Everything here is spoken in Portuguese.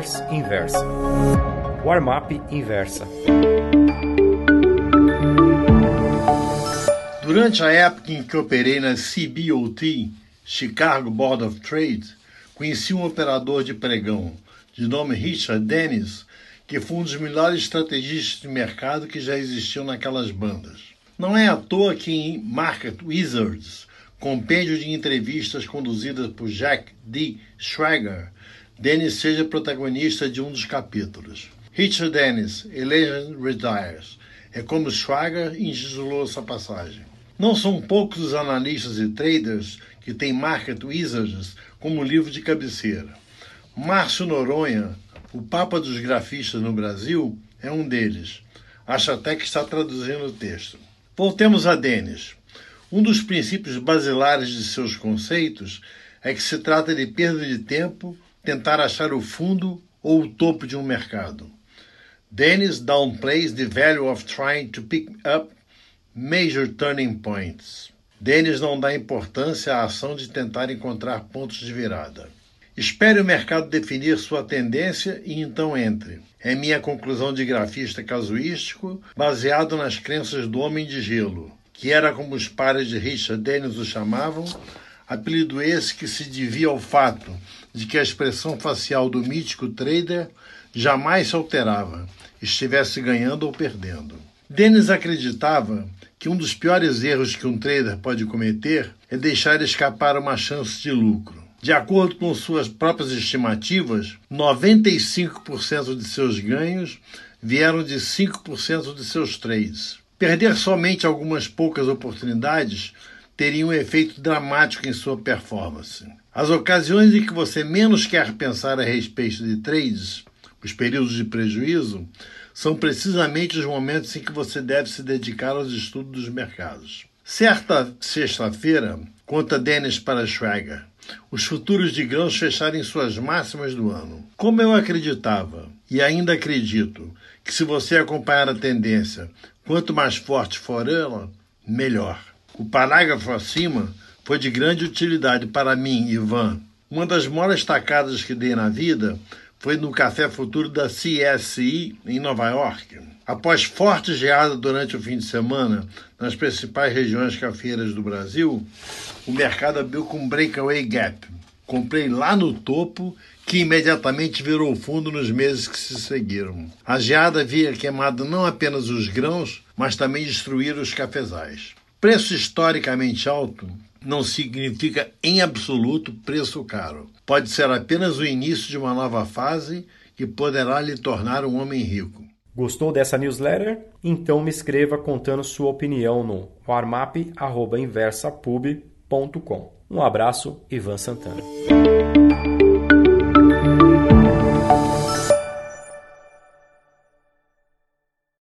Traders Inversa. Warm-up Inversa. Durante a época em que operei na CBOT, Chicago Board of Trade, conheci um operador de pregão de nome Richard Dennis, que foi um dos melhores estrategistas de mercado que já existiam naquelas bandas. Não é à toa que em Market Wizards, compêndio de entrevistas conduzidas por Jack D. Schwager, Dennis seja protagonista de um dos capítulos. Richard Dennis, A Legend Retires. É como Schwager intitulou essa passagem. Não são poucos os analistas e traders que têm Market Wizards como livro de cabeceira. Márcio Noronha, o Papa dos Grafistas no Brasil, é um deles. Acho até que está traduzindo o texto. Voltemos a Dennis. Um dos princípios basilares de seus conceitos é que se trata de perda de tempo tentar achar o fundo ou o topo de um mercado. Dennis downplays the value of trying to pick up major turning points. Dennis não dá importância à ação de tentar encontrar pontos de virada. Espere o mercado definir sua tendência e então entre. É minha conclusão de grafista casuístico, baseado nas crenças do Homem de Gelo que era como os pares de Richard Dennis o chamavam, apelido esse que se devia ao fato de que a expressão facial do mítico trader jamais se alterava, estivesse ganhando ou perdendo. Dennis acreditava que um dos piores erros que um trader pode cometer é deixar escapar uma chance de lucro. De acordo com suas próprias estimativas, 95% de seus ganhos vieram de 5% de seus trades. Perder somente algumas poucas oportunidades teria um efeito dramático em sua performance. As ocasiões em que você menos quer pensar a respeito de trades, os períodos de prejuízo, são precisamente os momentos em que você deve se dedicar aos estudos dos mercados. Certa sexta-feira, conta Dennis para Schwager, os futuros de grãos fecharem suas máximas do ano. Como eu acreditava, e ainda acredito, que se você acompanhar a tendência, quanto mais forte for ela, melhor. O parágrafo acima foi de grande utilidade para mim, Ivan. Uma das maiores tacadas que dei na vida foi no Café Futuro da CSI em Nova York. Após forte geada durante o fim de semana nas principais regiões cafeiras do Brasil, o mercado abriu com um breakaway gap. Comprei lá no topo que imediatamente virou fundo nos meses que se seguiram. A geada havia queimado não apenas os grãos, mas também destruído os cafezais. Preço historicamente alto não significa em absoluto preço caro. Pode ser apenas o início de uma nova fase que poderá lhe tornar um homem rico. Gostou dessa newsletter? Então me escreva contando sua opinião no warmap.inversapub.com. Um abraço, Ivan Santana.